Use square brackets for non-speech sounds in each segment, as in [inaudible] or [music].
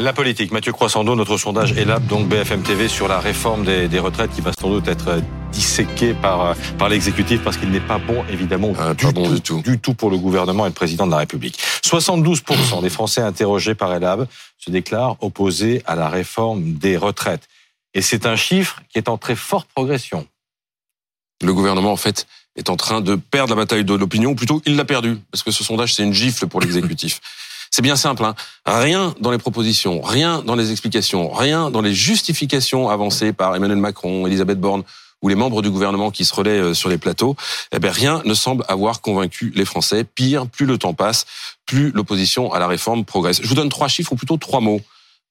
La politique. Mathieu Croissando, notre sondage ELAB, donc BFM TV, sur la réforme des, retraites qui va sans doute être disséquée par, par l'exécutif parce qu'il n'est pas bon, évidemment, ah, du, bon tout, du, tout, du tout pour le gouvernement et le président de la République. 72% des Français interrogés par ELAB se déclarent opposés à la réforme des retraites. Et c'est un chiffre qui est en très forte progression. Le gouvernement, en fait, est en train de perdre la bataille de l'opinion, ou plutôt il l'a perdu, parce que ce sondage, c'est une gifle pour l'exécutif. [laughs] C'est bien simple. Hein. Rien dans les propositions, rien dans les explications, rien dans les justifications avancées par Emmanuel Macron, Elisabeth Borne ou les membres du gouvernement qui se relaient euh, sur les plateaux, eh bien rien ne semble avoir convaincu les Français. Pire, plus le temps passe, plus l'opposition à la réforme progresse. Je vous donne trois chiffres ou plutôt trois mots.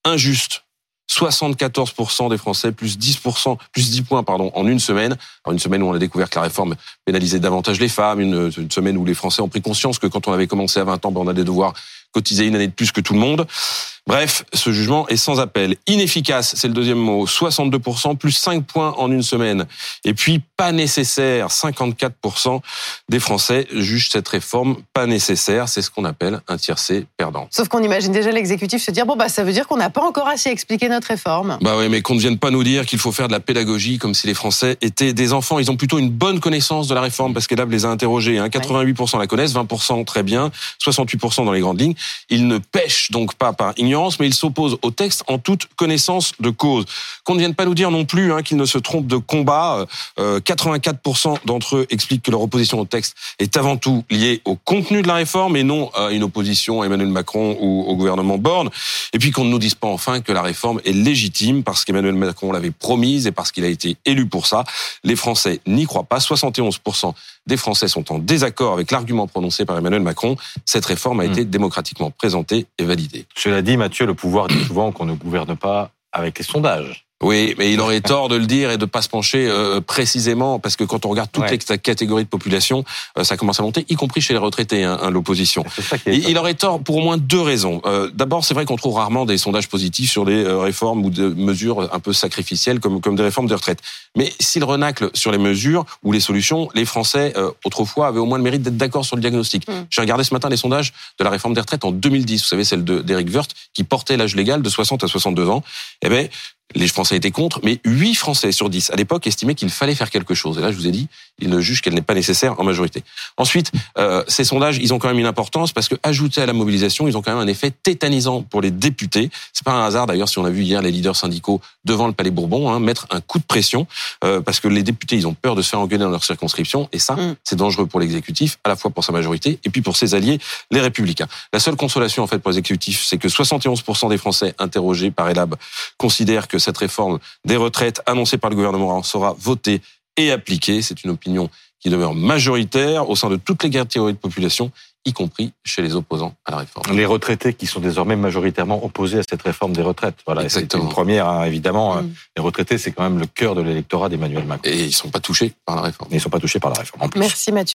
Injuste, 74% des Français, plus 10%, plus 10 points, pardon, en une semaine. Une semaine où on a découvert que la réforme pénalisait davantage les femmes, une, une semaine où les Français ont pris conscience que quand on avait commencé à 20 ans, ben on a des devoirs cotiser une année de plus que tout le monde. Bref, ce jugement est sans appel. Inefficace, c'est le deuxième mot. 62%, plus 5 points en une semaine. Et puis, pas nécessaire. 54% des Français jugent cette réforme pas nécessaire. C'est ce qu'on appelle un tiercé perdant. Sauf qu'on imagine déjà l'exécutif se dire, bon, bah, ça veut dire qu'on n'a pas encore assez expliqué notre réforme. Bah oui, mais qu'on ne vienne pas nous dire qu'il faut faire de la pédagogie comme si les Français étaient des enfants. Ils ont plutôt une bonne connaissance de la réforme parce qu'elle les a interrogés. Hein. 88% la connaissent, 20% très bien, 68% dans les grandes lignes. Ils ne pêchent donc pas par ignorance mais il s'oppose au texte en toute connaissance de cause. Qu'on ne vienne pas nous dire non plus hein, qu'ils ne se trompent de combat. 84% euh, d'entre eux expliquent que leur opposition au texte est avant tout liée au contenu de la réforme et non à une opposition à Emmanuel Macron ou au gouvernement Borne. Et puis qu'on ne nous dise pas enfin que la réforme est légitime parce qu'Emmanuel Macron l'avait promise et parce qu'il a été élu pour ça. Les Français n'y croient pas. 71% des Français sont en désaccord avec l'argument prononcé par Emmanuel Macron. Cette réforme a hmm. été démocratiquement présentée et validée. Cela dit, Mathieu, le pouvoir dit souvent qu'on ne gouverne pas avec les sondages. Oui, mais il aurait tort de le dire et de pas se pencher euh, précisément parce que quand on regarde toutes les catégories de population, euh, ça commence à monter, y compris chez les retraités, hein, hein l'opposition. Il aurait tort pour au moins deux raisons. Euh, D'abord, c'est vrai qu'on trouve rarement des sondages positifs sur les euh, réformes ou des mesures un peu sacrificielles comme comme des réformes de retraite. Mais s'il renacle sur les mesures ou les solutions, les Français autrefois avaient au moins le mérite d'être d'accord sur le diagnostic. Mm. J'ai regardé ce matin les sondages de la réforme des retraites en 2010. Vous savez, celle d'Éric Woerth qui portait l'âge légal de 60 à 62 ans. Eh ben, les Français étaient contre, mais 8 Français sur 10 à l'époque estimaient qu'il fallait faire quelque chose. Et là, je vous ai dit, ils ne jugent qu'elle n'est pas nécessaire en majorité. Ensuite, euh, ces sondages, ils ont quand même une importance parce que ajoutés à la mobilisation, ils ont quand même un effet tétanisant pour les députés. C'est pas un hasard d'ailleurs si on a vu hier les leaders syndicaux devant le Palais Bourbon hein, mettre un coup de pression euh, parce que les députés, ils ont peur de se faire engueuler dans leur circonscription et ça, mm. c'est dangereux pour l'exécutif, à la fois pour sa majorité et puis pour ses alliés, les Républicains. La seule consolation en fait pour l'exécutif, c'est que 71% des Français interrogés par Elab considèrent que cette réforme des retraites annoncée par le gouvernement sera votée et appliquée. C'est une opinion qui demeure majoritaire au sein de toutes les catégories de population, y compris chez les opposants à la réforme. Les retraités qui sont désormais majoritairement opposés à cette réforme des retraites. Voilà, c'est une première, hein, évidemment. Mm. Les retraités, c'est quand même le cœur de l'électorat d'Emmanuel Macron. Et ils ne sont pas touchés par la réforme. ils ne sont pas touchés par la réforme. En plus. Merci Mathieu.